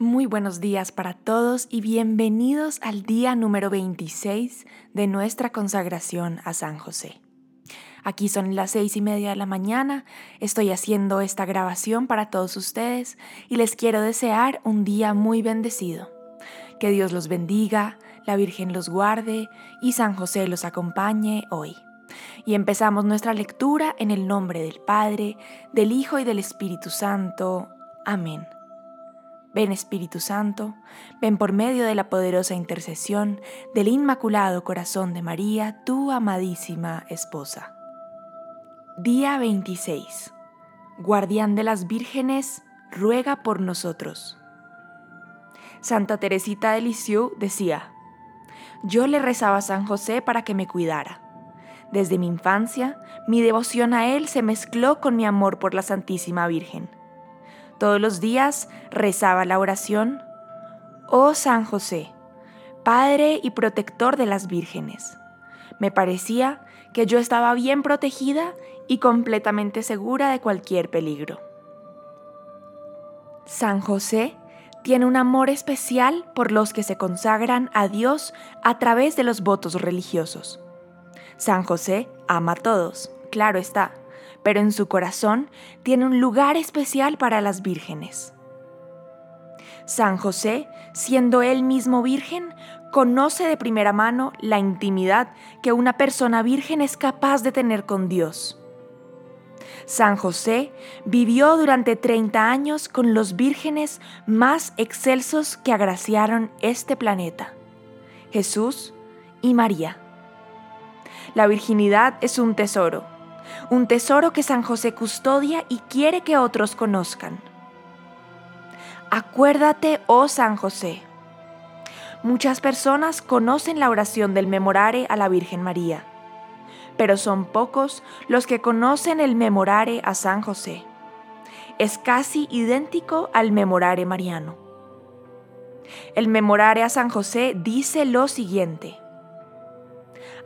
Muy buenos días para todos y bienvenidos al día número 26 de nuestra consagración a San José. Aquí son las seis y media de la mañana, estoy haciendo esta grabación para todos ustedes y les quiero desear un día muy bendecido. Que Dios los bendiga, la Virgen los guarde y San José los acompañe hoy. Y empezamos nuestra lectura en el nombre del Padre, del Hijo y del Espíritu Santo. Amén. Ven Espíritu Santo, ven por medio de la poderosa intercesión del Inmaculado Corazón de María, tu amadísima esposa. Día 26. Guardián de las vírgenes, ruega por nosotros. Santa Teresita de Lisieux decía, yo le rezaba a San José para que me cuidara. Desde mi infancia, mi devoción a él se mezcló con mi amor por la Santísima Virgen todos los días rezaba la oración, Oh San José, Padre y protector de las vírgenes. Me parecía que yo estaba bien protegida y completamente segura de cualquier peligro. San José tiene un amor especial por los que se consagran a Dios a través de los votos religiosos. San José ama a todos, claro está, pero en su corazón tiene un lugar especial para las vírgenes. San José, siendo él mismo virgen, conoce de primera mano la intimidad que una persona virgen es capaz de tener con Dios. San José vivió durante 30 años con los vírgenes más excelsos que agraciaron este planeta, Jesús y María. La virginidad es un tesoro un tesoro que San José custodia y quiere que otros conozcan. Acuérdate, oh San José. Muchas personas conocen la oración del memorare a la Virgen María, pero son pocos los que conocen el memorare a San José. Es casi idéntico al memorare mariano. El memorare a San José dice lo siguiente.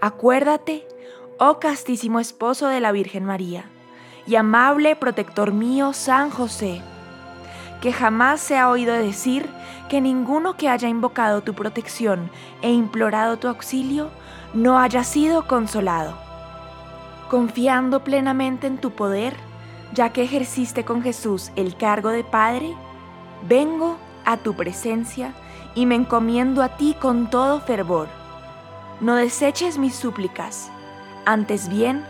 Acuérdate, oh castísimo esposo de la Virgen María, y amable protector mío San José, que jamás se ha oído decir que ninguno que haya invocado tu protección e implorado tu auxilio no haya sido consolado. Confiando plenamente en tu poder, ya que ejerciste con Jesús el cargo de Padre, vengo a tu presencia y me encomiendo a ti con todo fervor. No deseches mis súplicas antes bien,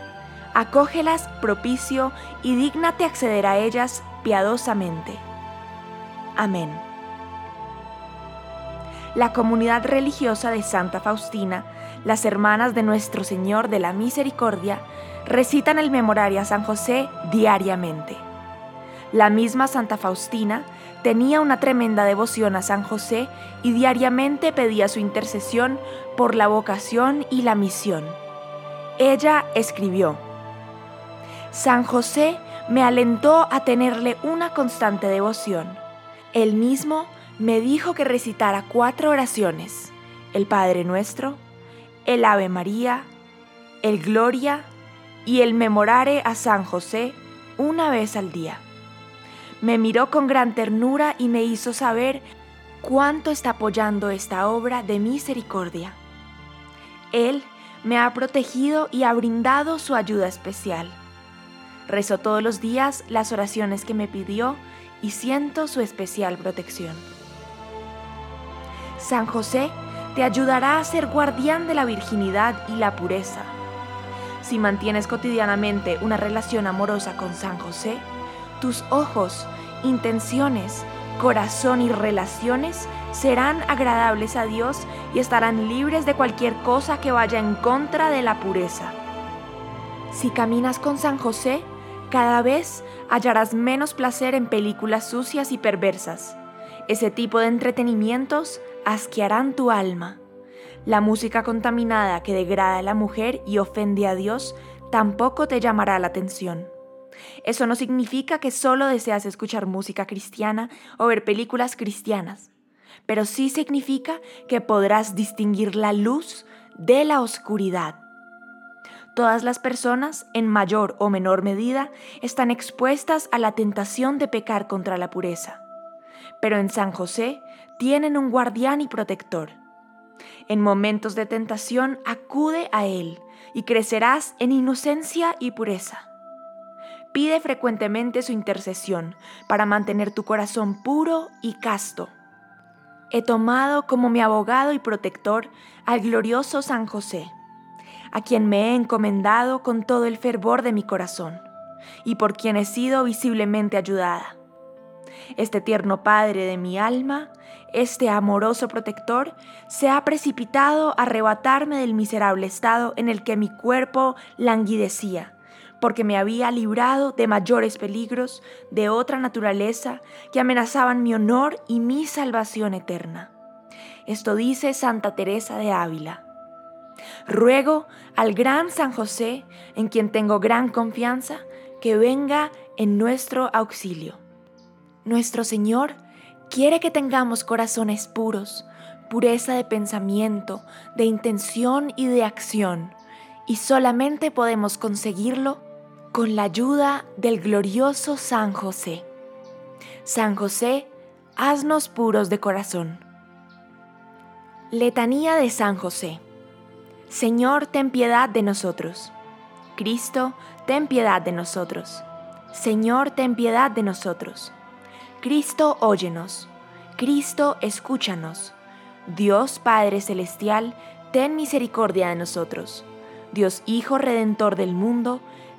acógelas propicio y dígnate acceder a ellas piadosamente. Amén. La comunidad religiosa de Santa Faustina, las hermanas de Nuestro Señor de la Misericordia, recitan el memorario a San José diariamente. La misma Santa Faustina tenía una tremenda devoción a San José y diariamente pedía su intercesión por la vocación y la misión. Ella escribió, San José me alentó a tenerle una constante devoción. Él mismo me dijo que recitara cuatro oraciones, el Padre Nuestro, el Ave María, el Gloria y el Memorare a San José una vez al día. Me miró con gran ternura y me hizo saber cuánto está apoyando esta obra de misericordia. Él me ha protegido y ha brindado su ayuda especial. Rezo todos los días las oraciones que me pidió y siento su especial protección. San José te ayudará a ser guardián de la virginidad y la pureza. Si mantienes cotidianamente una relación amorosa con San José, tus ojos, intenciones, corazón y relaciones serán agradables a Dios y estarán libres de cualquier cosa que vaya en contra de la pureza. Si caminas con San José, cada vez hallarás menos placer en películas sucias y perversas. Ese tipo de entretenimientos asquearán tu alma. La música contaminada que degrada a la mujer y ofende a Dios tampoco te llamará la atención. Eso no significa que solo deseas escuchar música cristiana o ver películas cristianas pero sí significa que podrás distinguir la luz de la oscuridad. Todas las personas, en mayor o menor medida, están expuestas a la tentación de pecar contra la pureza. pero en San José tienen un guardián y protector. En momentos de tentación acude a Él y crecerás en inocencia y pureza. Pide frecuentemente su intercesión para mantener tu corazón puro y casto. He tomado como mi abogado y protector al glorioso San José, a quien me he encomendado con todo el fervor de mi corazón y por quien he sido visiblemente ayudada. Este tierno Padre de mi alma, este amoroso protector, se ha precipitado a arrebatarme del miserable estado en el que mi cuerpo languidecía, porque me había librado de mayores peligros de otra naturaleza que amenazaban mi honor y mi salvación eterna. Esto dice Santa Teresa de Ávila. Ruego al gran San José, en quien tengo gran confianza, que venga en nuestro auxilio. Nuestro Señor quiere que tengamos corazones puros, pureza de pensamiento, de intención y de acción, y solamente podemos conseguirlo con la ayuda del glorioso San José. San José, haznos puros de corazón. Letanía de San José. Señor, ten piedad de nosotros. Cristo, ten piedad de nosotros. Señor, ten piedad de nosotros. Cristo, óyenos. Cristo, escúchanos. Dios Padre Celestial, ten misericordia de nosotros. Dios Hijo Redentor del mundo,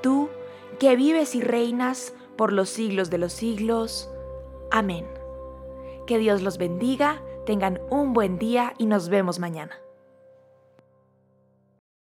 Tú, que vives y reinas por los siglos de los siglos. Amén. Que Dios los bendiga, tengan un buen día y nos vemos mañana.